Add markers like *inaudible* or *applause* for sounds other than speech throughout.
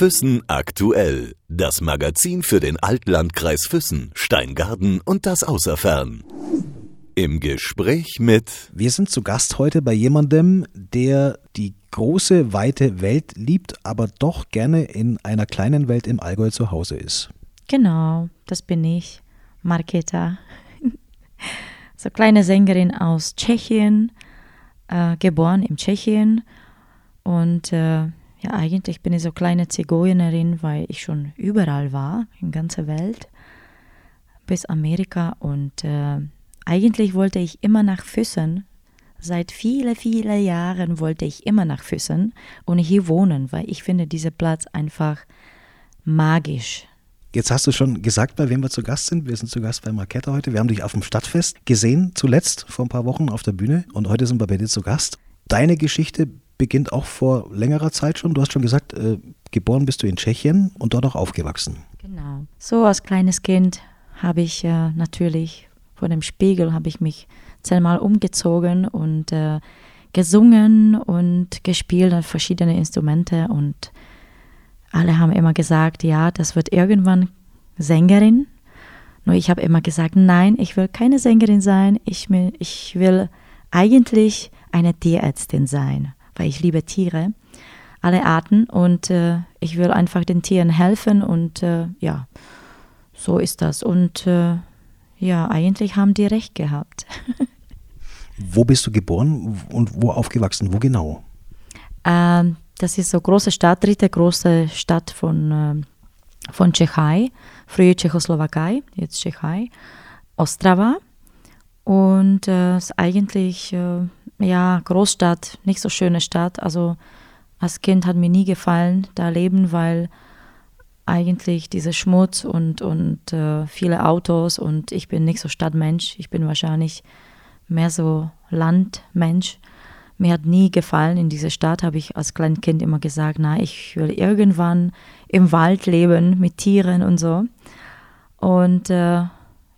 Füssen aktuell. Das Magazin für den Altlandkreis Füssen, Steingarten und das Außerfern. Im Gespräch mit. Wir sind zu Gast heute bei jemandem, der die große, weite Welt liebt, aber doch gerne in einer kleinen Welt im Allgäu zu Hause ist. Genau, das bin ich, Marketa. so kleine Sängerin aus Tschechien, äh, geboren in Tschechien und äh, ja, eigentlich bin ich so kleine Zigeunerin, weil ich schon überall war, in ganzer Welt, bis Amerika. Und äh, eigentlich wollte ich immer nach Füssen. Seit viele, viele Jahren wollte ich immer nach Füssen und hier wohnen, weil ich finde diesen Platz einfach magisch. Jetzt hast du schon gesagt, bei wem wir zu Gast sind. Wir sind zu Gast bei Marketta heute. Wir haben dich auf dem Stadtfest gesehen, zuletzt vor ein paar Wochen auf der Bühne. Und heute sind wir bei dir zu Gast. Deine Geschichte beginnt auch vor längerer Zeit schon. Du hast schon gesagt, äh, geboren bist du in Tschechien und dort auch aufgewachsen. Genau. So als kleines Kind habe ich äh, natürlich vor dem Spiegel habe ich mich zehnmal umgezogen und äh, gesungen und gespielt an verschiedene Instrumente und alle haben immer gesagt, ja, das wird irgendwann Sängerin. Nur ich habe immer gesagt, nein, ich will keine Sängerin sein. Ich will, ich will eigentlich eine Tierärztin sein weil ich liebe Tiere, alle Arten und äh, ich will einfach den Tieren helfen und äh, ja, so ist das. Und äh, ja, eigentlich haben die recht gehabt. *laughs* wo bist du geboren und wo aufgewachsen? Wo genau? Ähm, das ist so große Stadt, dritte große Stadt von, äh, von Tschechei, früher Tschechoslowakei, jetzt Tschechei, Ostrava. Und äh, ist eigentlich äh, ja, Großstadt, nicht so schöne Stadt. Also als Kind hat mir nie gefallen, da leben, weil eigentlich dieser Schmutz und, und äh, viele Autos und ich bin nicht so Stadtmensch. Ich bin wahrscheinlich mehr so Landmensch. Mir hat nie gefallen in dieser Stadt, habe ich als kleines Kind immer gesagt, na, ich will irgendwann im Wald leben mit Tieren und so. Und äh,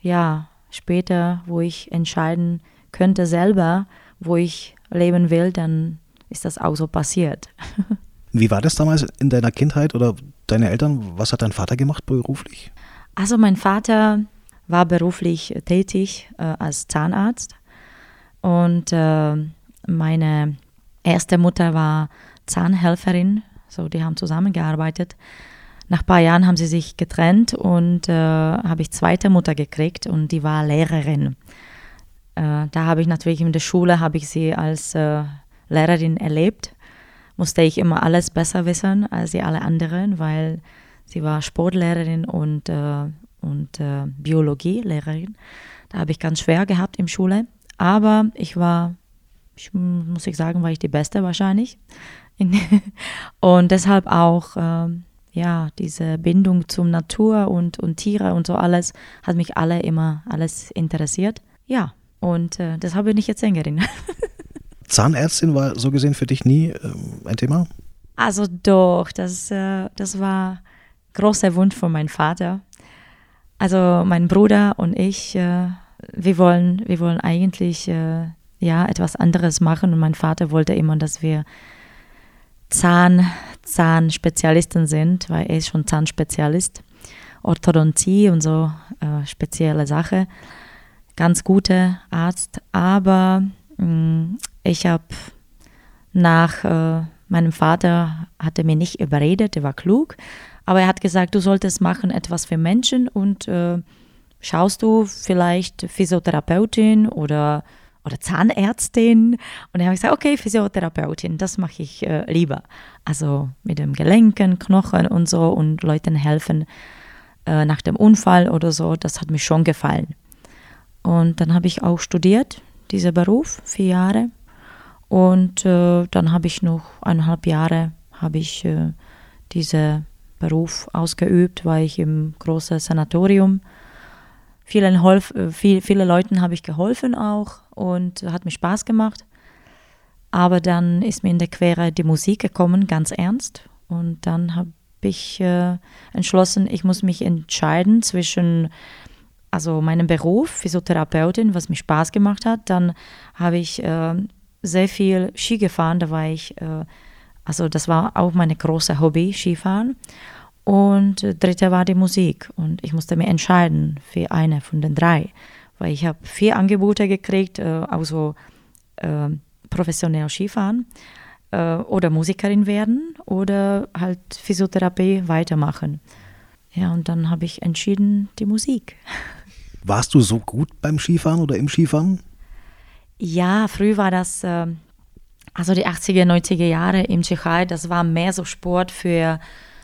ja, später, wo ich entscheiden könnte selber, wo ich leben will, dann ist das auch so passiert. *laughs* Wie war das damals in deiner Kindheit oder deine Eltern? Was hat dein Vater gemacht beruflich? Also mein Vater war beruflich tätig äh, als Zahnarzt und äh, meine erste Mutter war Zahnhelferin, so die haben zusammengearbeitet. Nach ein paar Jahren haben sie sich getrennt und äh, habe ich zweite Mutter gekriegt und die war Lehrerin. Äh, da habe ich natürlich in der Schule, habe ich sie als äh, Lehrerin erlebt. Musste ich immer alles besser wissen als die alle anderen, weil sie war Sportlehrerin und, äh, und Biologielehrerin. Da habe ich ganz schwer gehabt im Schule. Aber ich war, ich, muss ich sagen, war ich die Beste wahrscheinlich. *laughs* und deshalb auch, äh, ja, diese Bindung zum Natur und, und Tiere und so alles hat mich alle immer alles interessiert. Ja, und äh, deshalb bin ich jetzt Sängerin. *laughs* Zahnärztin war so gesehen für dich nie äh, ein Thema? Also doch, das, äh, das war großer Wunsch von meinem Vater. Also mein Bruder und ich, äh, wir, wollen, wir wollen eigentlich äh, ja, etwas anderes machen und mein Vater wollte immer, dass wir Zahn, Zahnspezialisten sind, weil er ist schon Zahnspezialist. Orthodontie und so äh, spezielle Sache ganz guter Arzt, aber mh, mm, ich habe nach äh, meinem Vater hatte mir nicht überredet, er war klug, aber er hat gesagt, du solltest machen etwas für Menschen und äh, schaust du vielleicht Physiotherapeutin oder oder Zahnärztin. Und dann habe ich gesagt, okay, Physiotherapeutin, das mache ich äh, lieber. Also mit dem Gelenken, Knochen und so und Leuten helfen äh, nach dem Unfall oder so, das hat mir schon gefallen. Und dann habe ich auch studiert, dieser Beruf, vier Jahre. Und äh, dann habe ich noch eineinhalb Jahre habe ich äh, diesen Beruf ausgeübt, war ich im großen Sanatorium. Vielen, Holf, äh, viel, viele Leuten habe ich geholfen auch und hat mir Spaß gemacht. Aber dann ist mir in der Quere die Musik gekommen, ganz ernst. Und dann habe ich äh, entschlossen, ich muss mich entscheiden zwischen also meinen Beruf, Physiotherapeutin, was mir Spaß gemacht hat. Dann habe ich äh, sehr viel Ski gefahren, da war ich äh, Also das war auch meine große Hobby, Skifahren. Und äh, dritte war die Musik. Und ich musste mir entscheiden für eine von den drei. Weil ich habe vier Angebote gekriegt, äh, auch so äh, professionell Skifahren äh, oder Musikerin werden oder halt Physiotherapie weitermachen. Ja, und dann habe ich entschieden, die Musik. *laughs* Warst du so gut beim Skifahren oder im Skifahren? Ja, früh war das, äh, also die 80er, 90er Jahre im Tschechei, das war mehr so Sport für,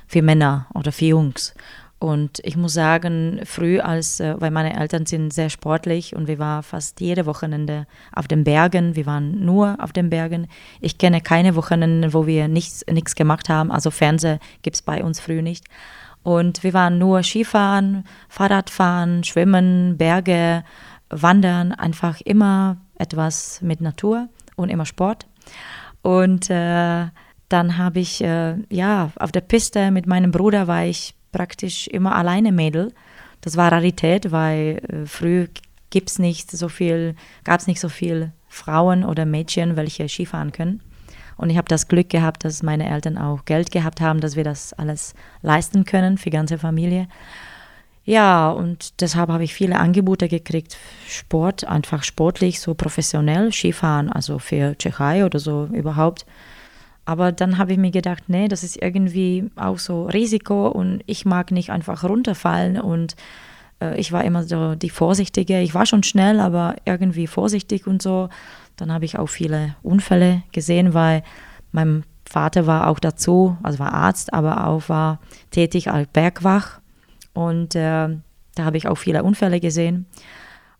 für Männer oder für Jungs. Und ich muss sagen, früh als, äh, weil meine Eltern sind sehr sportlich und wir waren fast jede Wochenende auf den Bergen. Wir waren nur auf den Bergen. Ich kenne keine Wochenende, wo wir nichts, nichts gemacht haben. Also Fernseher gibt es bei uns früh nicht. Und wir waren nur Skifahren, Fahrradfahren, Schwimmen, Berge, Wandern, einfach immer etwas mit Natur und immer Sport. Und äh, dann habe ich, äh, ja, auf der Piste mit meinem Bruder war ich praktisch immer alleine Mädel. Das war Rarität, weil äh, früh gibt's nicht so viel, gab es nicht so viel Frauen oder Mädchen, welche Skifahren können. Und ich habe das Glück gehabt, dass meine Eltern auch Geld gehabt haben, dass wir das alles leisten können für die ganze Familie. Ja, und deshalb habe ich viele Angebote gekriegt. Sport, einfach sportlich, so professionell, Skifahren, also für Tschechei oder so überhaupt. Aber dann habe ich mir gedacht, nee, das ist irgendwie auch so Risiko und ich mag nicht einfach runterfallen und äh, ich war immer so die Vorsichtige. Ich war schon schnell, aber irgendwie vorsichtig und so. Dann habe ich auch viele Unfälle gesehen, weil mein Vater war auch dazu, also war Arzt, aber auch war tätig als Bergwach. Und äh, da habe ich auch viele Unfälle gesehen.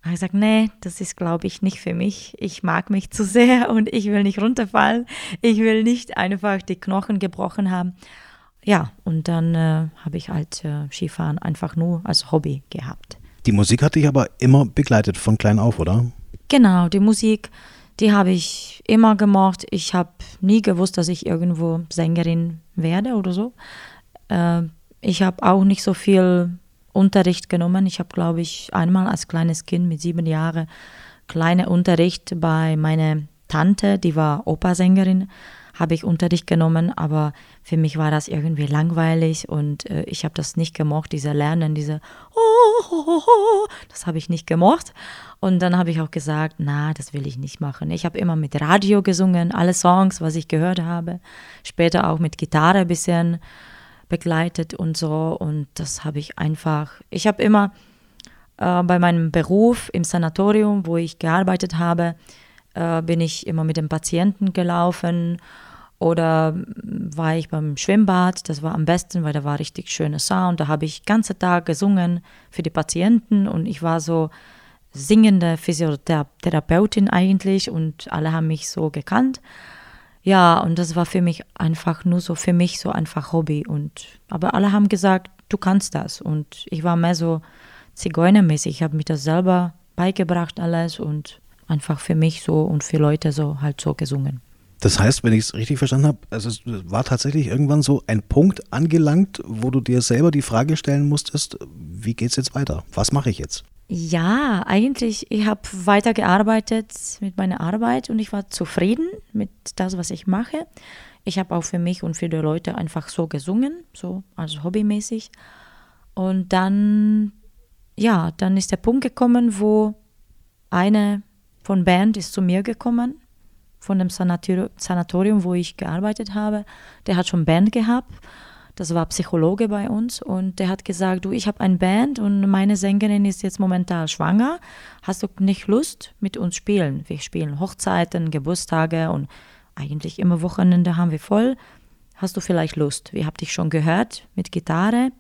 Und ich sage, nee, das ist, glaube ich, nicht für mich. Ich mag mich *laughs* zu sehr und ich will nicht runterfallen. Ich will nicht einfach die Knochen gebrochen haben. Ja, und dann äh, habe ich halt äh, Skifahren einfach nur als Hobby gehabt. Die Musik hat dich aber immer begleitet, von klein auf, oder? Genau, die Musik die habe ich immer gemocht. Ich habe nie gewusst, dass ich irgendwo Sängerin werde oder so. Äh, ich habe auch nicht so viel Unterricht genommen. Ich habe, glaube ich, einmal als kleines Kind mit sieben Jahren kleine Unterricht bei meiner Tante, die war Opersängerin, habe ich Unterricht genommen, aber für mich war das irgendwie langweilig und äh, ich habe das nicht gemocht, diese Lernen, diese oh, oh, oh, das habe ich nicht gemocht. Und dann habe ich auch gesagt, na, das will ich nicht machen. Ich habe immer mit Radio gesungen, alle Songs, was ich gehört habe, später auch mit Gitarre ein bisschen begleitet und so und das habe ich einfach, ich habe immer äh, bei meinem Beruf im Sanatorium, wo ich gearbeitet habe, äh, bin ich immer mit dem Patienten gelaufen oder war ich beim Schwimmbad, das war am besten, weil da war richtig schöner Sound. Da habe ich den ganzen Tag gesungen für die Patienten und ich war so singende Physiotherapeutin eigentlich und alle haben mich so gekannt. Ja, und das war für mich einfach nur so, für mich so einfach Hobby. Und, aber alle haben gesagt, du kannst das. Und ich war mehr so zigeunermäßig. Ich habe mich das selber beigebracht alles und einfach für mich so und für Leute so halt so gesungen. Das heißt, wenn ich es richtig verstanden habe, also es war tatsächlich irgendwann so ein Punkt angelangt, wo du dir selber die Frage stellen musstest, wie geht es jetzt weiter? Was mache ich jetzt? Ja, eigentlich, ich habe weitergearbeitet mit meiner Arbeit und ich war zufrieden mit das, was ich mache. Ich habe auch für mich und für die Leute einfach so gesungen, so also hobbymäßig. Und dann, ja, dann ist der Punkt gekommen, wo eine von Band ist zu mir gekommen von dem Sanatorium, wo ich gearbeitet habe. Der hat schon Band gehabt. Das war Psychologe bei uns und der hat gesagt, du, ich habe eine Band und meine Sängerin ist jetzt momentan schwanger. Hast du nicht Lust mit uns spielen? Wir spielen Hochzeiten, Geburtstage und eigentlich immer Wochenende haben wir voll. Hast du vielleicht Lust? Wir haben dich schon gehört mit Gitarre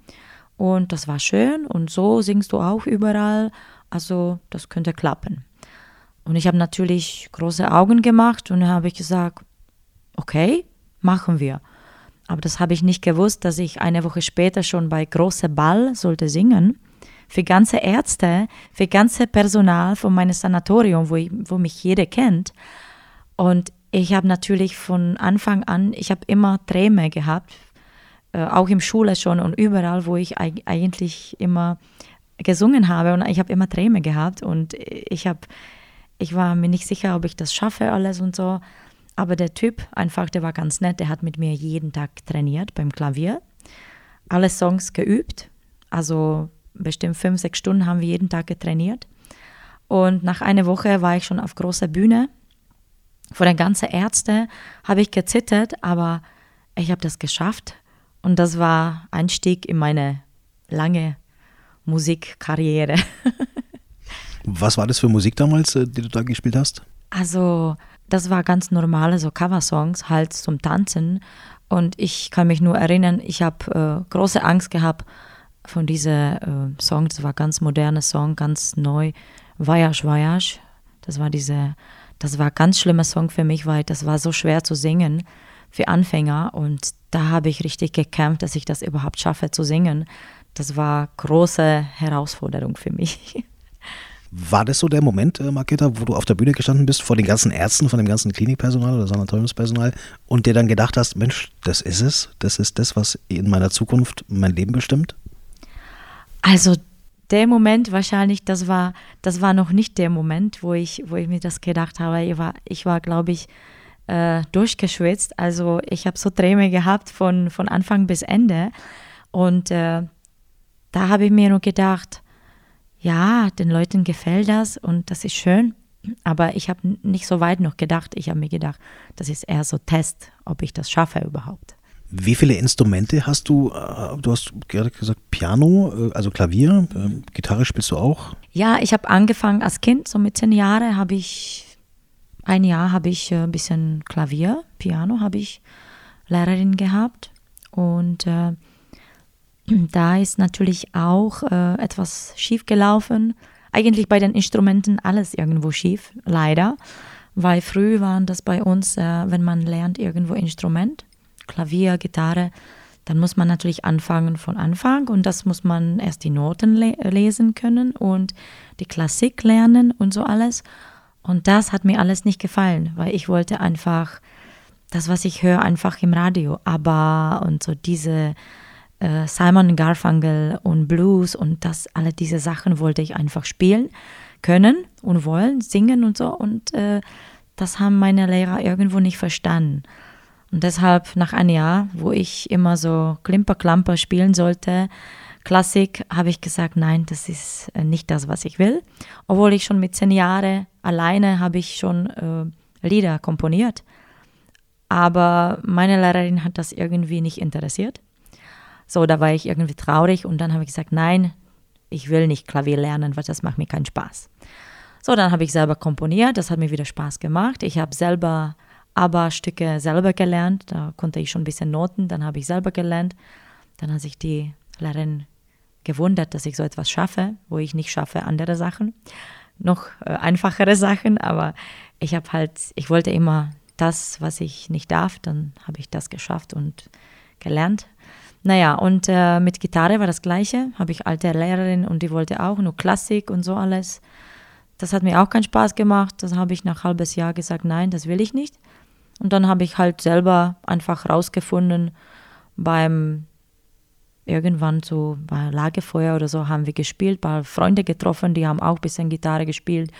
und das war schön und so singst du auch überall. Also das könnte klappen. Und ich habe natürlich große Augen gemacht und habe ich gesagt, okay, machen wir. Aber das habe ich nicht gewusst, dass ich eine Woche später schon bei Große Ball sollte singen. Für ganze Ärzte, für ganze Personal von meinem Sanatorium, wo, ich, wo mich jeder kennt. Und ich habe natürlich von Anfang an, ich habe immer Träume gehabt, äh, auch im Schule schon und überall, wo ich eigentlich immer gesungen habe. Und ich habe immer Träume gehabt und ich habe ich war mir nicht sicher, ob ich das schaffe alles und so. aber der Typ einfach, der war ganz nett, der hat mit mir jeden Tag trainiert beim Klavier, alle Songs geübt, also bestimmt fünf, sechs Stunden haben wir jeden Tag getrainiert. Und nach einer Woche war ich schon auf großer Bühne. Vor den ganzen Ärzten habe ich gezittert, aber ich habe das geschafft. Und das war Einstieg in meine lange Musikkarriere. *laughs* Was war das für Musik damals, äh, die du da gespielt hast? Also, das war ganz normale so Coversongs halt zum Tanzen. Und ich kann mich nur erinnern, ich habe äh, große Angst gehabt von diesen äh, Song. Das war ganz moderner Song, ganz neu. Voyage, Voyage. Das war diese, das war ganz schlimmer Song für mich, weil das war so schwer zu singen für Anfänger. Und da habe ich richtig gekämpft, dass ich das überhaupt schaffe zu singen. Das war große Herausforderung für mich. *laughs* War das so der Moment, äh, Marketa, wo du auf der Bühne gestanden bist, vor den ganzen Ärzten, von dem ganzen Klinikpersonal oder Sanatoriumspersonal und dir dann gedacht hast, Mensch, das ist es, das ist das, was in meiner Zukunft mein Leben bestimmt? Also der Moment wahrscheinlich, das war, das war noch nicht der Moment, wo ich, wo ich mir das gedacht habe. Ich war, ich war glaube ich, äh, durchgeschwitzt. Also ich habe so Träume gehabt von, von Anfang bis Ende. Und äh, da habe ich mir nur gedacht, ja, den Leuten gefällt das und das ist schön. Aber ich habe nicht so weit noch gedacht. Ich habe mir gedacht, das ist eher so Test, ob ich das schaffe überhaupt. Wie viele Instrumente hast du? Äh, du hast gerade gesagt Piano, äh, also Klavier, ähm, Gitarre spielst du auch? Ja, ich habe angefangen als Kind, so mit zehn Jahren habe ich, ein Jahr habe ich äh, ein bisschen Klavier, Piano habe ich Lehrerin gehabt und äh, da ist natürlich auch äh, etwas schief gelaufen. Eigentlich bei den Instrumenten alles irgendwo schief, leider, weil früh waren das bei uns, äh, wenn man lernt irgendwo Instrument, Klavier, Gitarre, dann muss man natürlich anfangen von Anfang und das muss man erst die Noten le lesen können und die Klassik lernen und so alles. Und das hat mir alles nicht gefallen, weil ich wollte einfach das, was ich höre, einfach im Radio. Aber und so diese äh, Simon Garfunkel und Blues und das, alle diese Sachen wollte ich einfach spielen können und wollen, singen und so. Und äh, das haben meine Lehrer irgendwo nicht verstanden. Und deshalb nach einem Jahr, wo ich immer so Klimper-Klamper spielen sollte, Klassik, habe ich gesagt, nein, das ist äh, nicht das, was ich will. Obwohl ich schon mit zehn Jahren alleine habe ich schon äh, Lieder komponiert. Aber meine Lehrerin hat das irgendwie nicht interessiert. So, da war ich irgendwie traurig und dann habe ich gesagt, nein, ich will nicht Klavier lernen, weil das macht mir keinen Spaß. So, dann habe ich selber komponiert, das hat mir wieder Spaß gemacht. Ich habe selber ABBA-Stücke selber gelernt. Da konnte ich schon ein bisschen Noten, dann habe ich selber gelernt. Dann hat sich die Lehrerin gewundert, dass ich so etwas schaffe, wo ich nicht schaffe andere Sachen, noch äh, einfachere Sachen, aber ich habe halt, ich wollte immer das, was ich nicht darf, dann habe ich das geschafft und gelernt. Naja, und äh, mit Gitarre war das Gleiche, habe ich alte Lehrerin und die wollte auch nur Klassik und so alles. Das hat mir auch keinen Spaß gemacht. Das habe ich nach halbes Jahr gesagt, nein, das will ich nicht. Und dann habe ich halt selber einfach rausgefunden, beim irgendwann so bei Lagerfeuer oder so haben wir gespielt, paar Freunde getroffen, die haben auch ein bisschen Gitarre gespielt.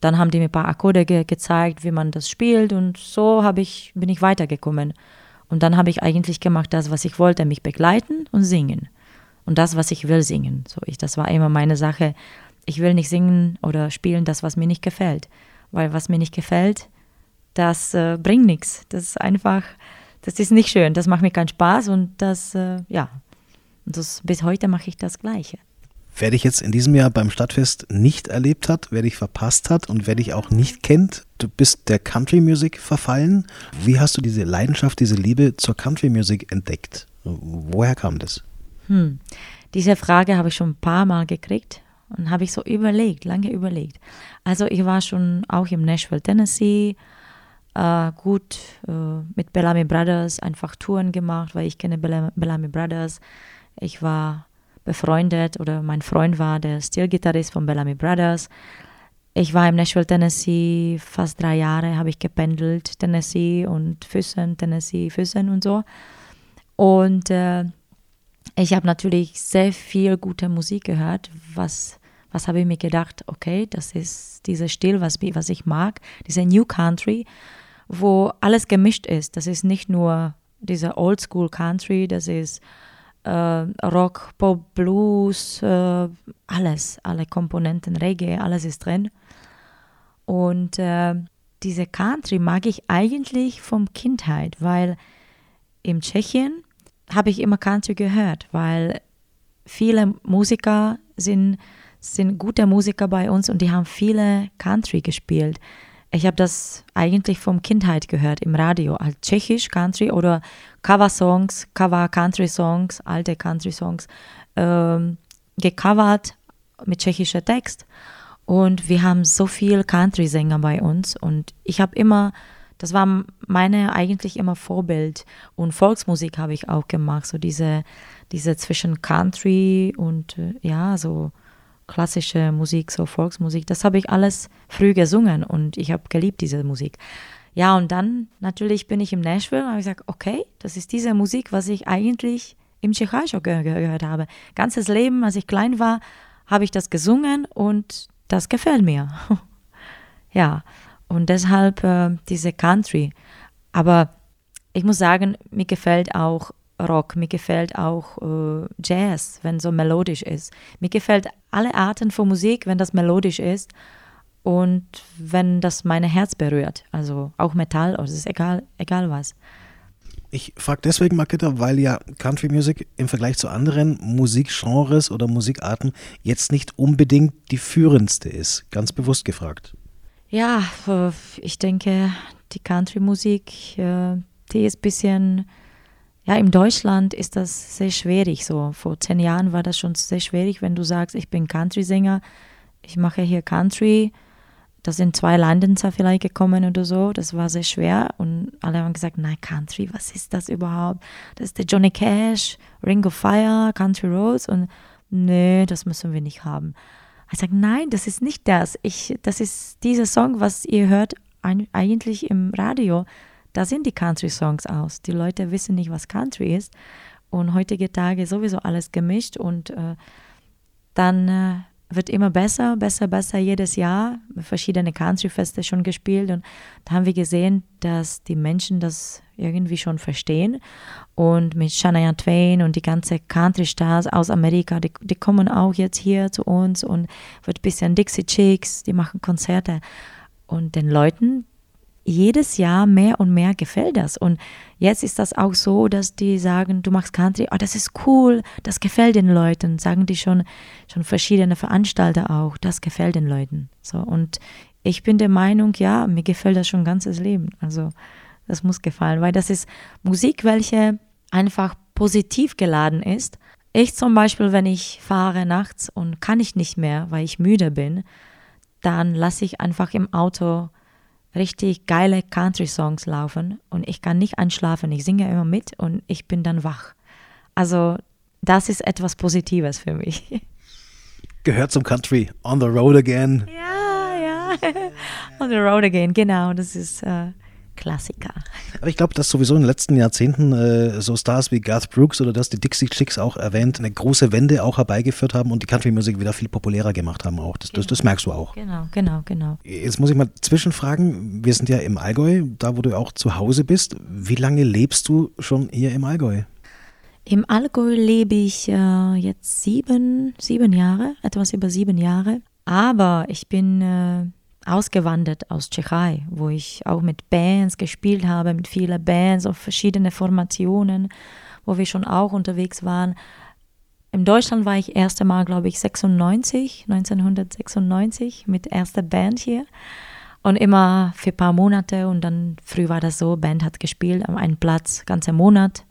Dann haben die mir ein paar Akkorde ge gezeigt, wie man das spielt und so habe ich, bin ich weitergekommen. Und dann habe ich eigentlich gemacht das, was ich wollte, mich begleiten und singen. Und das, was ich will, singen. So, ich, das war immer meine Sache. Ich will nicht singen oder spielen das, was mir nicht gefällt. Weil was mir nicht gefällt, das äh, bringt nichts. Das ist einfach, das ist nicht schön. Das macht mir keinen Spaß und das, äh, ja, und das, bis heute mache ich das Gleiche. Wer dich jetzt in diesem Jahr beim Stadtfest nicht erlebt hat, wer dich verpasst hat und wer dich auch nicht kennt, du bist der Country Music verfallen. Wie hast du diese Leidenschaft, diese Liebe zur Country Music entdeckt? Woher kam das? Hm. Diese Frage habe ich schon ein paar Mal gekriegt und habe ich so überlegt, lange überlegt. Also ich war schon auch im Nashville, Tennessee, äh, gut äh, mit Bellamy Brothers einfach Touren gemacht, weil ich kenne Bellamy Brothers. Ich war befreundet oder mein Freund war der Stilgitarrist von Bellamy Brothers. Ich war im Nashville, Tennessee, fast drei Jahre habe ich gependelt, Tennessee und Füssen, Tennessee, Füssen und so. Und äh, ich habe natürlich sehr viel gute Musik gehört, was, was habe ich mir gedacht, okay, das ist dieser Stil, was, was ich mag, dieser New Country. wo alles gemischt ist. Das ist nicht nur dieser Oldschool Country, das ist Rock, Pop, Blues, äh, alles, alle Komponenten, Reggae, alles ist drin. Und äh, diese Country mag ich eigentlich vom Kindheit, weil in Tschechien habe ich immer Country gehört, weil viele Musiker sind, sind gute Musiker bei uns und die haben viele Country gespielt. Ich habe das eigentlich vom Kindheit gehört im Radio, als Tschechisch Country oder Cover-Songs, Cover-Country-Songs, alte Country-Songs, ähm, gecovert mit tschechischer Text. Und wir haben so viel Country-Sänger bei uns und ich habe immer, das war meine eigentlich immer Vorbild. Und Volksmusik habe ich auch gemacht, so diese, diese zwischen Country und äh, ja, so klassische Musik, so Volksmusik, das habe ich alles früh gesungen und ich habe geliebt diese Musik. Ja, und dann natürlich bin ich im Nashville und habe gesagt, okay, das ist diese Musik, was ich eigentlich im ge gehört habe. Ganzes Leben, als ich klein war, habe ich das gesungen und das gefällt mir. *laughs* ja, und deshalb äh, diese Country. Aber ich muss sagen, mir gefällt auch Rock, mir gefällt auch äh, Jazz, wenn so melodisch ist. Mir gefällt alle Arten von Musik, wenn das melodisch ist und wenn das mein Herz berührt. Also auch Metall, also es ist egal, egal was. Ich frage deswegen, Marketa, weil ja Country Music im Vergleich zu anderen Musikgenres oder Musikarten jetzt nicht unbedingt die führendste ist. Ganz bewusst gefragt. Ja, äh, ich denke, die Country Musik, äh, die ist ein bisschen ja, in Deutschland ist das sehr schwierig. So vor zehn Jahren war das schon sehr schwierig, wenn du sagst, ich bin Country-Sänger, ich mache hier Country. Da sind zwei Landenzer vielleicht gekommen oder so. Das war sehr schwer und alle haben gesagt, nein, Country, was ist das überhaupt? Das ist der Johnny Cash, Ring of Fire, Country Roads und nee, das müssen wir nicht haben. Ich sage, nein, das ist nicht das. Ich, das ist dieser Song, was ihr hört eigentlich im Radio da sind die Country-Songs aus. Die Leute wissen nicht, was Country ist. Und heutige Tage sowieso alles gemischt und äh, dann äh, wird immer besser, besser, besser jedes Jahr. Verschiedene Country-Feste schon gespielt und da haben wir gesehen, dass die Menschen das irgendwie schon verstehen. Und mit Shania Twain und die ganze Country-Stars aus Amerika, die, die kommen auch jetzt hier zu uns und wird ein bisschen Dixie Chicks, die machen Konzerte. Und den Leuten, jedes Jahr mehr und mehr gefällt das. Und jetzt ist das auch so, dass die sagen, du machst Country, oh, das ist cool, das gefällt den Leuten, sagen die schon, schon verschiedene Veranstalter auch, das gefällt den Leuten. So, und ich bin der Meinung, ja, mir gefällt das schon ganzes Leben. Also, das muss gefallen, weil das ist Musik, welche einfach positiv geladen ist. Ich zum Beispiel, wenn ich fahre nachts und kann ich nicht mehr, weil ich müde bin, dann lasse ich einfach im Auto richtig geile Country-Songs laufen und ich kann nicht einschlafen. Ich singe immer mit und ich bin dann wach. Also das ist etwas Positives für mich. Gehört zum Country. On the road again. Ja, ja. *laughs* On the road again, genau. Das ist äh, Klassiker. Aber ich glaube, dass sowieso in den letzten Jahrzehnten äh, so Stars wie Garth Brooks oder dass die Dixie Chicks auch erwähnt, eine große Wende auch herbeigeführt haben und die Country-Musik wieder viel populärer gemacht haben auch. Das, genau. das, das, merkst du auch. Genau, genau, genau. Jetzt muss ich mal zwischenfragen, wir sind ja im Allgäu, da wo du auch zu Hause bist. Wie lange lebst du schon hier im Allgäu? Im Allgäu lebe ich äh, jetzt sieben, sieben Jahre, etwas über sieben Jahre. Aber ich bin äh, ausgewandert aus Tschechei, wo ich auch mit Bands gespielt habe, mit vielen Bands auf verschiedene Formationen, wo wir schon auch unterwegs waren. In Deutschland war ich erst einmal, glaube ich, 96, 1996 mit erster Band hier. Und immer für ein paar Monate und dann früh war das so, Band hat gespielt an einem Platz, ganzer Monat,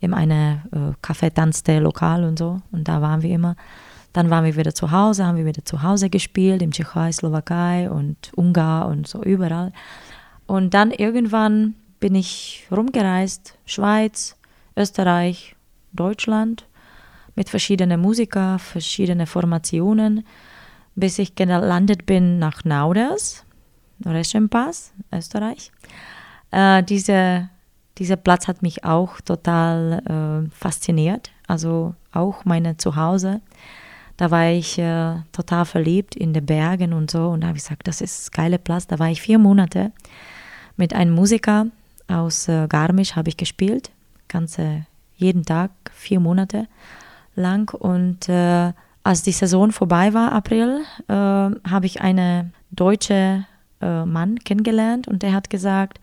in einem äh, Café-Tanzte-Lokal und so. Und da waren wir immer. Dann waren wir wieder zu Hause, haben wir wieder zu Hause gespielt, im Tschechei, Slowakei und Ungarn und so überall. Und dann irgendwann bin ich rumgereist, Schweiz, Österreich, Deutschland, mit verschiedenen Musikern, verschiedenen Formationen, bis ich gelandet bin nach Nauders, Reschenpass, Österreich. Äh, diese, dieser Platz hat mich auch total äh, fasziniert, also auch meine Zuhause. Da war ich äh, total verliebt in den Bergen und so. Und da habe ich gesagt, das ist ein geiler Platz. Da war ich vier Monate, mit einem Musiker aus äh, Garmisch habe ich gespielt, ganze jeden Tag, vier Monate lang. Und äh, als die Saison vorbei war, April, äh, habe ich einen deutschen äh, Mann kennengelernt und der hat gesagt,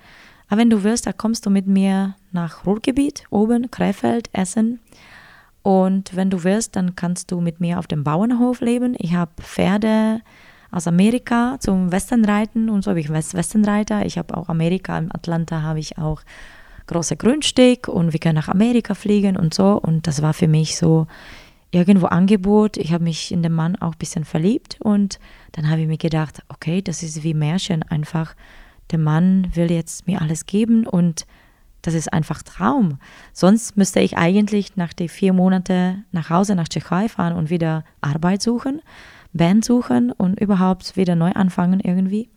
ah, wenn du willst, da kommst du mit mir nach Ruhrgebiet, oben, Krefeld, Essen. Und wenn du willst, dann kannst du mit mir auf dem Bauernhof leben. Ich habe Pferde aus Amerika zum Westernreiten und so habe ich Westernreiter. Ich habe auch Amerika, in Atlanta habe ich auch große Grundstück und wir können nach Amerika fliegen und so. Und das war für mich so irgendwo Angebot. Ich habe mich in den Mann auch ein bisschen verliebt und dann habe ich mir gedacht, okay, das ist wie Märchen einfach. Der Mann will jetzt mir alles geben und das ist einfach Traum. Sonst müsste ich eigentlich nach den vier Monaten nach Hause nach Tschechei fahren und wieder Arbeit suchen, Band suchen und überhaupt wieder neu anfangen irgendwie.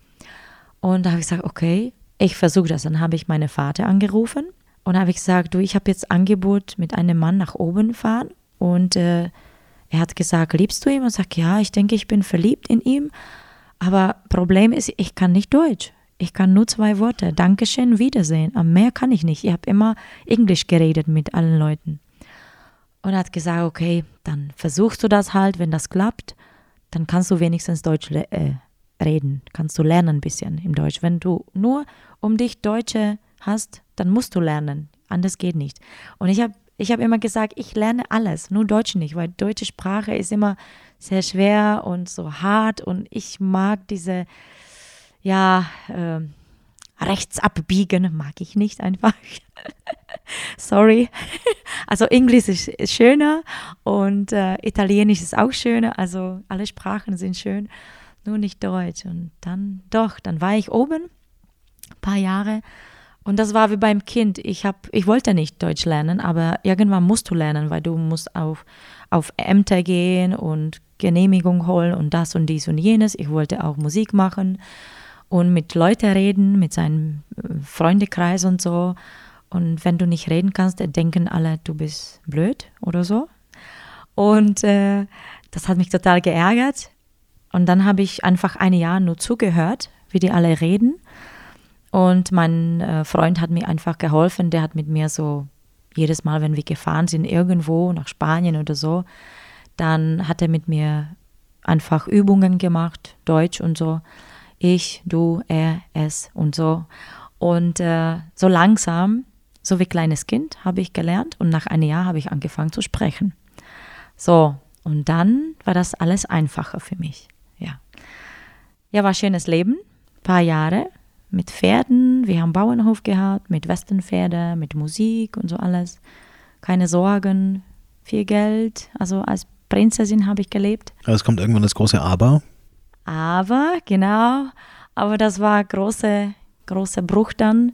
Und da habe ich gesagt, okay, ich versuche das. Dann habe ich meine Vater angerufen und habe gesagt, du, ich habe jetzt Angebot mit einem Mann nach oben fahren und äh, er hat gesagt, liebst du ihn? Und sagt, ja, ich denke, ich bin verliebt in ihn. Aber Problem ist, ich kann nicht Deutsch. Ich kann nur zwei Worte. Dankeschön, Wiedersehen. Aber mehr kann ich nicht. Ich habe immer Englisch geredet mit allen Leuten. Und er hat gesagt, okay, dann versuchst du das halt. Wenn das klappt, dann kannst du wenigstens Deutsch äh, reden. Kannst du lernen ein bisschen im Deutsch. Wenn du nur um dich Deutsche hast, dann musst du lernen. Anders geht nicht. Und ich habe ich habe immer gesagt, ich lerne alles, nur Deutsch nicht, weil deutsche Sprache ist immer sehr schwer und so hart und ich mag diese, ja, äh, rechts abbiegen, mag ich nicht einfach. *laughs* Sorry. *laughs* Also Englisch ist, ist schöner und äh, Italienisch ist auch schöner, also alle Sprachen sind schön, nur nicht Deutsch. Und dann, doch, dann war ich oben, ein paar Jahre und das war wie beim Kind. Ich, hab, ich wollte nicht Deutsch lernen, aber irgendwann musst du lernen, weil du musst auf, auf Ämter gehen und Genehmigung holen und das und dies und jenes. Ich wollte auch Musik machen und mit Leuten reden, mit seinem äh, Freundekreis und so. Und wenn du nicht reden kannst, denken alle, du bist blöd oder so. Und äh, das hat mich total geärgert. Und dann habe ich einfach ein Jahr nur zugehört, wie die alle reden. Und mein äh, Freund hat mir einfach geholfen. Der hat mit mir so jedes Mal, wenn wir gefahren sind, irgendwo nach Spanien oder so, dann hat er mit mir einfach Übungen gemacht, Deutsch und so. Ich, du, er, es und so. Und äh, so langsam, so wie kleines Kind, habe ich gelernt und nach einem Jahr habe ich angefangen zu sprechen. So, und dann war das alles einfacher für mich. Ja, ja war schönes Leben, paar Jahre mit Pferden. Wir haben Bauernhof gehabt, mit Westernpferde, mit Musik und so alles. Keine Sorgen, viel Geld. Also als Prinzessin habe ich gelebt. Aber es kommt irgendwann das große Aber. Aber, genau. Aber das war große, großer Bruch dann.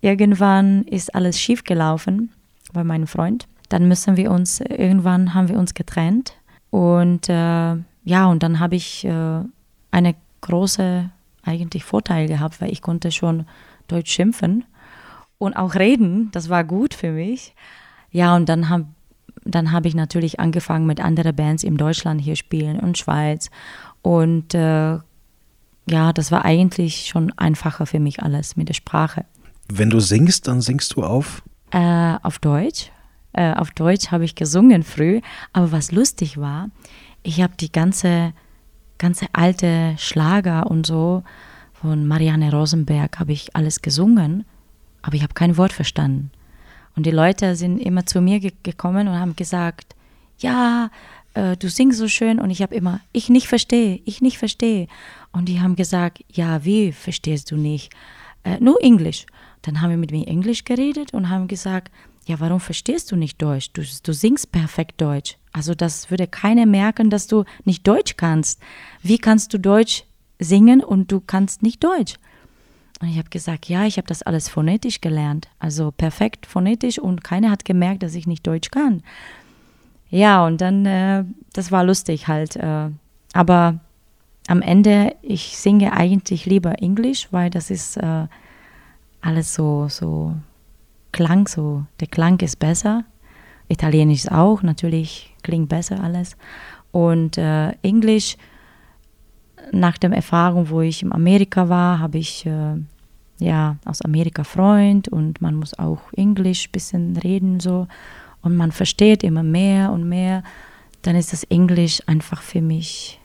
Irgendwann ist alles schief gelaufen bei meinem Freund. Dann müssen wir uns, irgendwann haben wir uns getrennt. Und äh, ja, und dann habe ich äh, eine große eigentlich Vorteil gehabt, weil ich konnte schon Deutsch schimpfen und auch reden. Das war gut für mich. Ja, und dann habe dann hab ich natürlich angefangen mit anderen Bands in Deutschland hier spielen und Schweiz. Und äh, ja, das war eigentlich schon einfacher für mich alles mit der Sprache. Wenn du singst, dann singst du auf? Äh, auf Deutsch. Äh, auf Deutsch habe ich gesungen früh. Aber was lustig war, ich habe die ganze ganze alte Schlager und so von Marianne Rosenberg habe ich alles gesungen, aber ich habe kein Wort verstanden. Und die Leute sind immer zu mir ge gekommen und haben gesagt, ja, äh, du singst so schön und ich habe immer, ich nicht verstehe, ich nicht verstehe. Und die haben gesagt, ja, wie verstehst du nicht? Äh, nur Englisch. Dann haben wir mit mir Englisch geredet und haben gesagt, ja, warum verstehst du nicht Deutsch? Du, du singst perfekt Deutsch. Also das würde keiner merken, dass du nicht Deutsch kannst. Wie kannst du Deutsch singen und du kannst nicht Deutsch? Und ich habe gesagt, ja, ich habe das alles phonetisch gelernt. Also perfekt phonetisch und keiner hat gemerkt, dass ich nicht Deutsch kann. Ja, und dann, äh, das war lustig halt. Äh, aber am Ende, ich singe eigentlich lieber Englisch, weil das ist äh, alles so, so Klang, so, der Klang ist besser. Italienisch auch, natürlich klingt besser alles. Und äh, Englisch, nach der Erfahrung, wo ich in Amerika war, habe ich äh, ja, aus Amerika Freund und man muss auch Englisch ein bisschen reden so und man versteht immer mehr und mehr, dann ist das Englisch einfach für mich,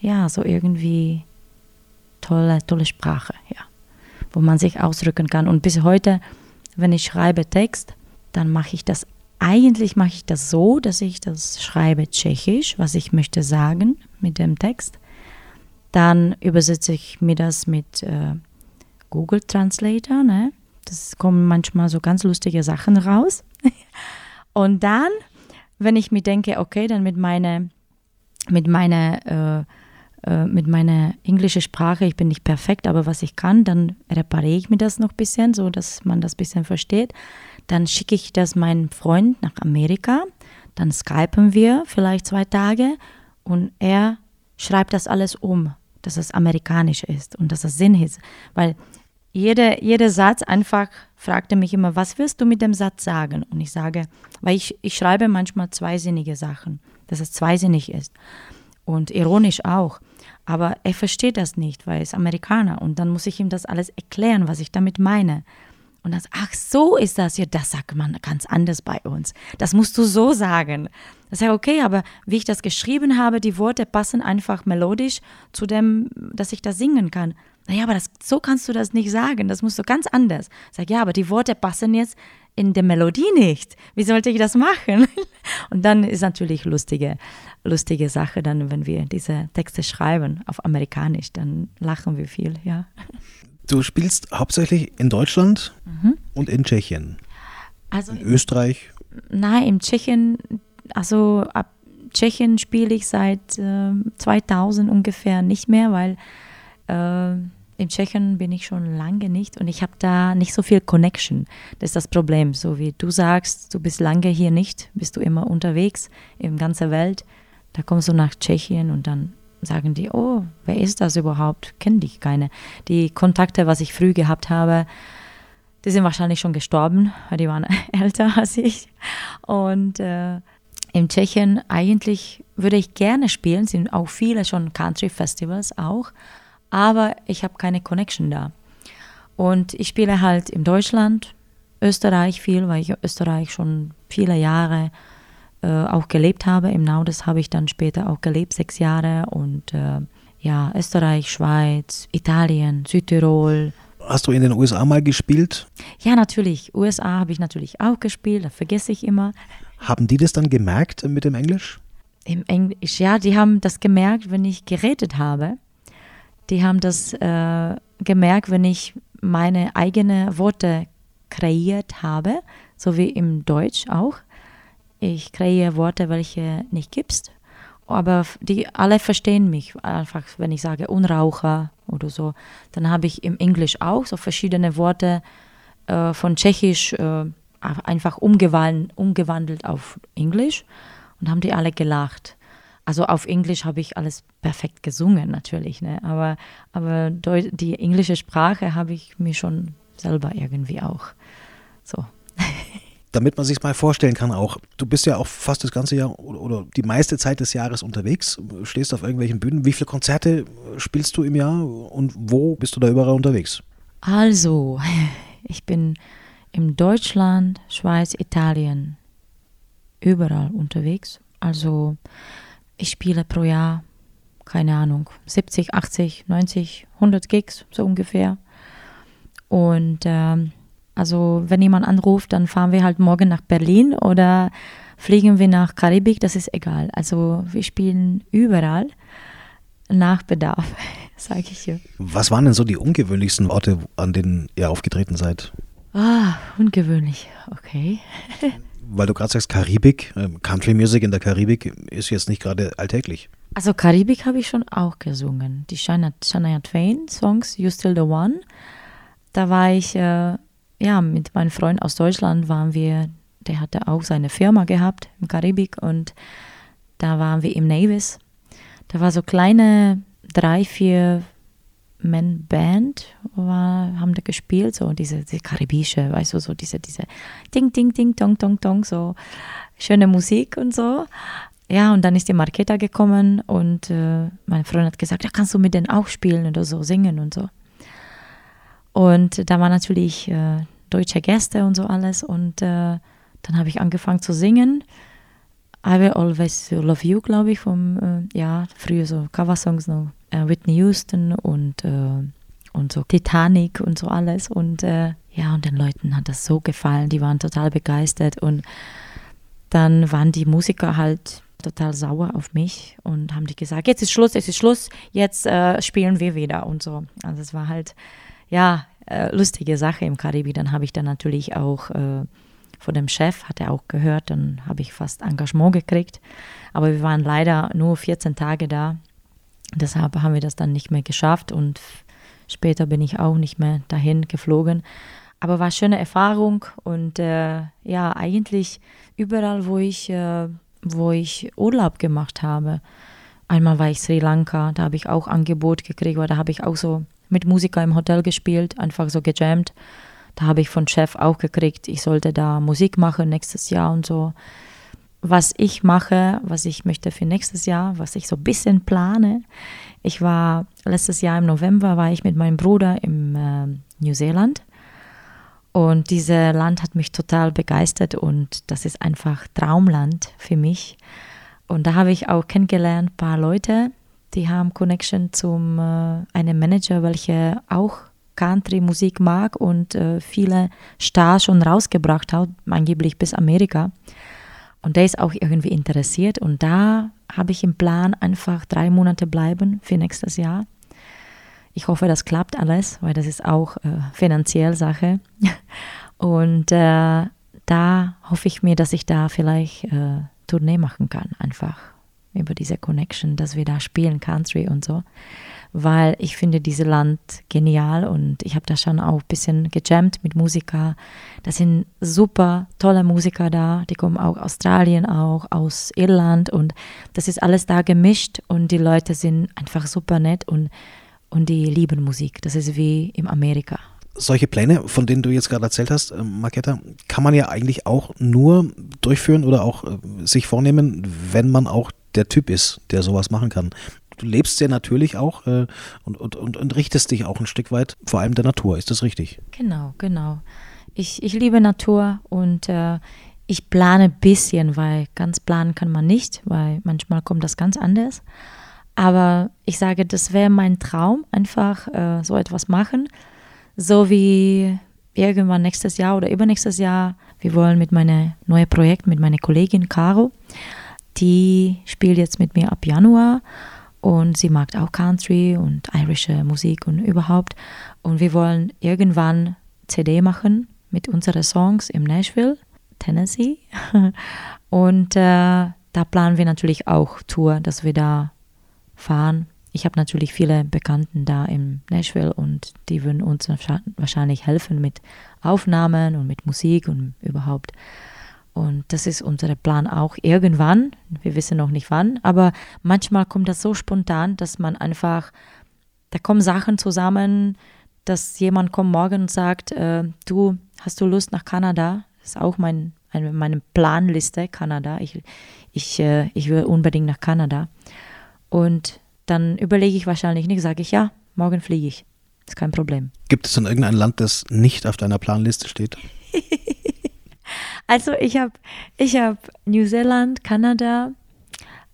ja, so irgendwie tolle, tolle Sprache, ja, wo man sich ausdrücken kann. Und bis heute, wenn ich schreibe Text, dann mache ich das, eigentlich mache ich das so, dass ich das schreibe tschechisch, was ich möchte sagen mit dem Text. Dann übersetze ich mir das mit äh, Google Translator, ne? Das kommen manchmal so ganz lustige Sachen raus. *laughs* Und dann, wenn ich mir denke, okay, dann mit meiner mit meiner äh, äh, mit englischen Sprache, ich bin nicht perfekt, aber was ich kann, dann repariere ich mir das noch ein bisschen, so dass man das ein bisschen versteht. Dann schicke ich das meinem Freund nach Amerika, dann skypen wir vielleicht zwei Tage und er schreibt das alles um, dass es amerikanisch ist und dass es Sinn ist. Weil jeder, jeder Satz einfach fragte mich immer, was wirst du mit dem Satz sagen? Und ich sage, weil ich, ich schreibe manchmal zweisinnige Sachen, dass es zweisinnig ist. Und ironisch auch. Aber er versteht das nicht, weil er ist Amerikaner. Und dann muss ich ihm das alles erklären, was ich damit meine. Und dann, ach so ist das. Ja, das sagt man ganz anders bei uns. Das musst du so sagen. Das ist ja okay, aber wie ich das geschrieben habe, die Worte passen einfach melodisch zu dem, dass ich das singen kann naja, aber das, so kannst du das nicht sagen, das musst du ganz anders. Sage, ja, aber die Worte passen jetzt in der Melodie nicht. Wie sollte ich das machen? *laughs* Und dann ist natürlich lustige, lustige Sache, dann, wenn wir diese Texte schreiben auf Amerikanisch, dann lachen wir viel, ja. Du spielst hauptsächlich in Deutschland mhm. und in Tschechien. Also in Österreich? Nein, in Tschechien, also ab Tschechien spiele ich seit äh, 2000 ungefähr nicht mehr, weil äh, in Tschechien bin ich schon lange nicht und ich habe da nicht so viel Connection. Das ist das Problem. So wie du sagst, du bist lange hier nicht, bist du immer unterwegs in ganzer Welt. Da kommst du nach Tschechien und dann sagen die, oh, wer ist das überhaupt? Kenne dich keine. Die Kontakte, was ich früh gehabt habe, die sind wahrscheinlich schon gestorben, weil die waren *laughs* älter als ich. Und äh, in Tschechien eigentlich würde ich gerne spielen, sind auch viele schon Country Festivals auch aber ich habe keine Connection da. Und ich spiele halt in Deutschland, Österreich viel, weil ich in Österreich schon viele Jahre äh, auch gelebt habe. Im Naudes habe ich dann später auch gelebt, sechs Jahre. Und äh, ja, Österreich, Schweiz, Italien, Südtirol. Hast du in den USA mal gespielt? Ja, natürlich. USA habe ich natürlich auch gespielt, das vergesse ich immer. Haben die das dann gemerkt mit dem Englisch? Im Englisch, ja, die haben das gemerkt, wenn ich geredet habe die haben das äh, gemerkt, wenn ich meine eigenen Worte kreiert habe, so wie im Deutsch auch. Ich kreiere Worte, welche nicht gibst, aber die alle verstehen mich einfach, wenn ich sage Unraucher oder so. Dann habe ich im Englisch auch so verschiedene Worte äh, von Tschechisch äh, einfach umgewandelt, umgewandelt auf Englisch und haben die alle gelacht. Also auf Englisch habe ich alles perfekt gesungen natürlich, ne? aber, aber die englische Sprache habe ich mir schon selber irgendwie auch so. *laughs* Damit man sich mal vorstellen kann, auch du bist ja auch fast das ganze Jahr oder die meiste Zeit des Jahres unterwegs, stehst auf irgendwelchen Bühnen. Wie viele Konzerte spielst du im Jahr und wo bist du da überall unterwegs? Also, *laughs* ich bin in Deutschland, Schweiz, Italien, überall unterwegs. Also ich spiele pro Jahr, keine Ahnung, 70, 80, 90, 100 Gigs so ungefähr. Und ähm, also wenn jemand anruft, dann fahren wir halt morgen nach Berlin oder fliegen wir nach Karibik, das ist egal. Also wir spielen überall nach Bedarf, *laughs* sage ich hier. Was waren denn so die ungewöhnlichsten Orte, an denen ihr aufgetreten seid? Ah, ungewöhnlich, okay. *laughs* weil du gerade sagst, Karibik, ähm, Country Music in der Karibik ist jetzt nicht gerade alltäglich. Also Karibik habe ich schon auch gesungen. Die Shania, Shania Twain Songs, You Still the One. Da war ich, äh, ja, mit meinem Freund aus Deutschland waren wir, der hatte auch seine Firma gehabt im Karibik und da waren wir im Navis. Da war so kleine drei, vier Man Band war, haben da gespielt, so diese, diese karibische, weißt du, so diese, diese Ding, Ding, Ding, Tong, Tong, Tong, so schöne Musik und so. Ja, und dann ist die Marketa gekommen und äh, mein Freund hat gesagt, ja, kannst du mit denen auch spielen oder so, singen und so. Und da waren natürlich äh, deutsche Gäste und so alles. Und äh, dann habe ich angefangen zu singen. I Will Always Love You, glaube ich, vom, äh, ja, früher so Coversongs noch. Äh, Whitney Houston und, äh, und so Titanic und so alles. Und äh, ja, und den Leuten hat das so gefallen. Die waren total begeistert. Und dann waren die Musiker halt total sauer auf mich und haben die gesagt, jetzt ist Schluss, jetzt ist Schluss, jetzt äh, spielen wir wieder und so. Also es war halt, ja, äh, lustige Sache im Karibik. Dann habe ich dann natürlich auch von dem Chef, hat er auch gehört, dann habe ich fast Engagement gekriegt. Aber wir waren leider nur 14 Tage da. Deshalb haben wir das dann nicht mehr geschafft und später bin ich auch nicht mehr dahin geflogen. Aber war eine schöne Erfahrung und äh, ja, eigentlich überall, wo ich, äh, wo ich Urlaub gemacht habe. Einmal war ich Sri Lanka, da habe ich auch Angebot gekriegt, weil da habe ich auch so mit Musiker im Hotel gespielt, einfach so gejammt. Da habe ich von Chef auch gekriegt, ich sollte da Musik machen nächstes Jahr und so. Was ich mache, was ich möchte für nächstes Jahr, was ich so ein bisschen plane. Ich war letztes Jahr im November war ich mit meinem Bruder im äh, New Zealand und dieses Land hat mich total begeistert und das ist einfach Traumland für mich. Und da habe ich auch kennengelernt ein paar Leute, die haben Connection zum äh, einem Manager, welcher auch Country-Musik mag und äh, viele Stars schon rausgebracht hat, angeblich bis Amerika. Und der ist auch irgendwie interessiert. Und da habe ich im Plan, einfach drei Monate bleiben für nächstes Jahr. Ich hoffe, das klappt alles, weil das ist auch äh, finanziell Sache. *laughs* Und äh, da hoffe ich mir, dass ich da vielleicht äh, Tournee machen kann, einfach über diese Connection, dass wir da spielen, Country und so, weil ich finde dieses Land genial und ich habe da schon auch ein bisschen gejammt mit Musiker. Da sind super tolle Musiker da, die kommen auch aus Australien, auch aus Irland und das ist alles da gemischt und die Leute sind einfach super nett und, und die lieben Musik. Das ist wie in Amerika solche Pläne, von denen du jetzt gerade erzählt hast, äh, Marketa, kann man ja eigentlich auch nur durchführen oder auch äh, sich vornehmen, wenn man auch der Typ ist, der sowas machen kann. Du lebst sehr natürlich auch äh, und, und, und, und richtest dich auch ein Stück weit vor allem der Natur. Ist das richtig? Genau, genau. Ich, ich liebe Natur und äh, ich plane ein bisschen, weil ganz planen kann man nicht, weil manchmal kommt das ganz anders. Aber ich sage, das wäre mein Traum, einfach äh, so etwas machen. So wie irgendwann nächstes Jahr oder übernächstes Jahr. Wir wollen mit meinem neuen Projekt, mit meiner Kollegin Caro, die spielt jetzt mit mir ab Januar und sie mag auch Country und irische Musik und überhaupt. Und wir wollen irgendwann CD machen mit unseren Songs im Nashville, Tennessee. *laughs* und äh, da planen wir natürlich auch Tour, dass wir da fahren. Ich habe natürlich viele Bekannten da im Nashville und die würden uns wahrscheinlich helfen mit Aufnahmen und mit Musik und überhaupt. Und das ist unser Plan auch irgendwann. Wir wissen noch nicht wann, aber manchmal kommt das so spontan, dass man einfach, da kommen Sachen zusammen, dass jemand kommt morgen und sagt, äh, du, hast du Lust nach Kanada? Das ist auch mein, eine, meine Planliste, Kanada. Ich, ich, äh, ich will unbedingt nach Kanada. Und dann überlege ich wahrscheinlich nicht, sage ich, ja, morgen fliege ich. Ist kein Problem. Gibt es denn irgendein Land, das nicht auf deiner Planliste steht? *laughs* Also ich habe ich hab New Zealand, Kanada,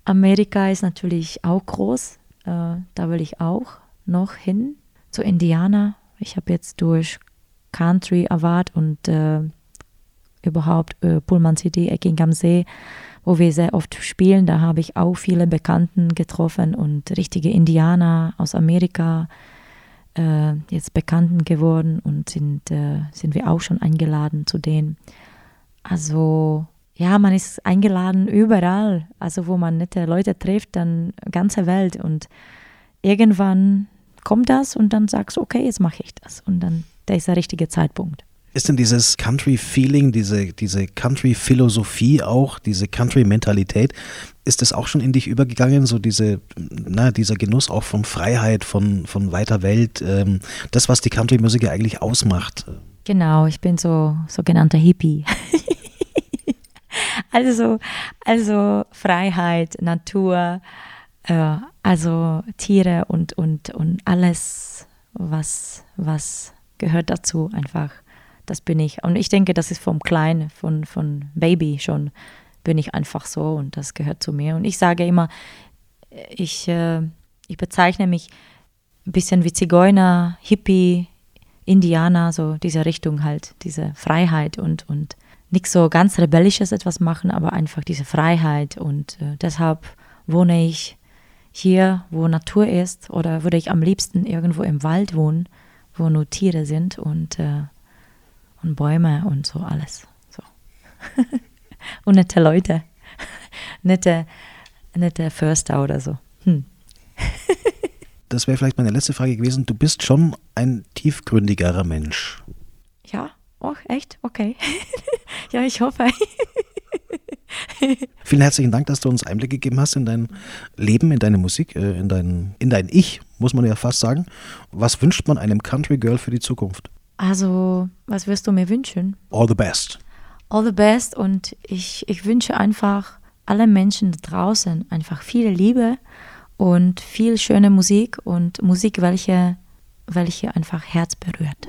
Amerika ist natürlich auch groß. Äh, da will ich auch noch hin. Zu Indiana. Ich habe jetzt durch Country Award und äh, überhaupt äh, Pullman City, Ecking am See, wo wir sehr oft spielen. Da habe ich auch viele Bekannten getroffen und richtige Indianer aus Amerika äh, jetzt Bekannten geworden und sind, äh, sind wir auch schon eingeladen zu denen. Also ja, man ist eingeladen überall, also wo man nette Leute trifft, dann ganze Welt und irgendwann kommt das und dann sagst du, okay, jetzt mache ich das und dann der ist der richtige Zeitpunkt. Ist denn dieses Country-Feeling, diese, diese Country-Philosophie auch, diese Country-Mentalität, ist das auch schon in dich übergegangen, so diese, na, dieser Genuss auch von Freiheit, von, von weiter Welt, ähm, das, was die Country-Musik ja eigentlich ausmacht? Genau, ich bin so sogenannter Hippie. *laughs* Also, also Freiheit, Natur, äh, also Tiere und, und, und alles, was, was gehört dazu einfach. Das bin ich. Und ich denke, das ist vom Kleinen, von, von Baby schon, bin ich einfach so und das gehört zu mir. Und ich sage immer, ich, äh, ich bezeichne mich ein bisschen wie Zigeuner, Hippie, Indianer, so diese Richtung halt, diese Freiheit und, und nichts so ganz Rebellisches etwas machen, aber einfach diese Freiheit. Und äh, deshalb wohne ich hier, wo Natur ist, oder würde ich am liebsten irgendwo im Wald wohnen, wo nur Tiere sind und, äh, und Bäume und so alles. So. *laughs* und nette Leute. *laughs* nette, nette Förster oder so. Hm. *laughs* das wäre vielleicht meine letzte Frage gewesen. Du bist schon ein tiefgründigerer Mensch. Oh, echt? Okay. *laughs* ja, ich hoffe. *laughs* Vielen herzlichen Dank, dass du uns Einblick gegeben hast in dein Leben, in deine Musik, äh, in dein, in dein Ich, muss man ja fast sagen. Was wünscht man einem Country Girl für die Zukunft? Also, was wirst du mir wünschen? All the best. All the best und ich, ich wünsche einfach allen Menschen draußen einfach viel Liebe und viel schöne Musik und Musik, welche, welche einfach Herz berührt.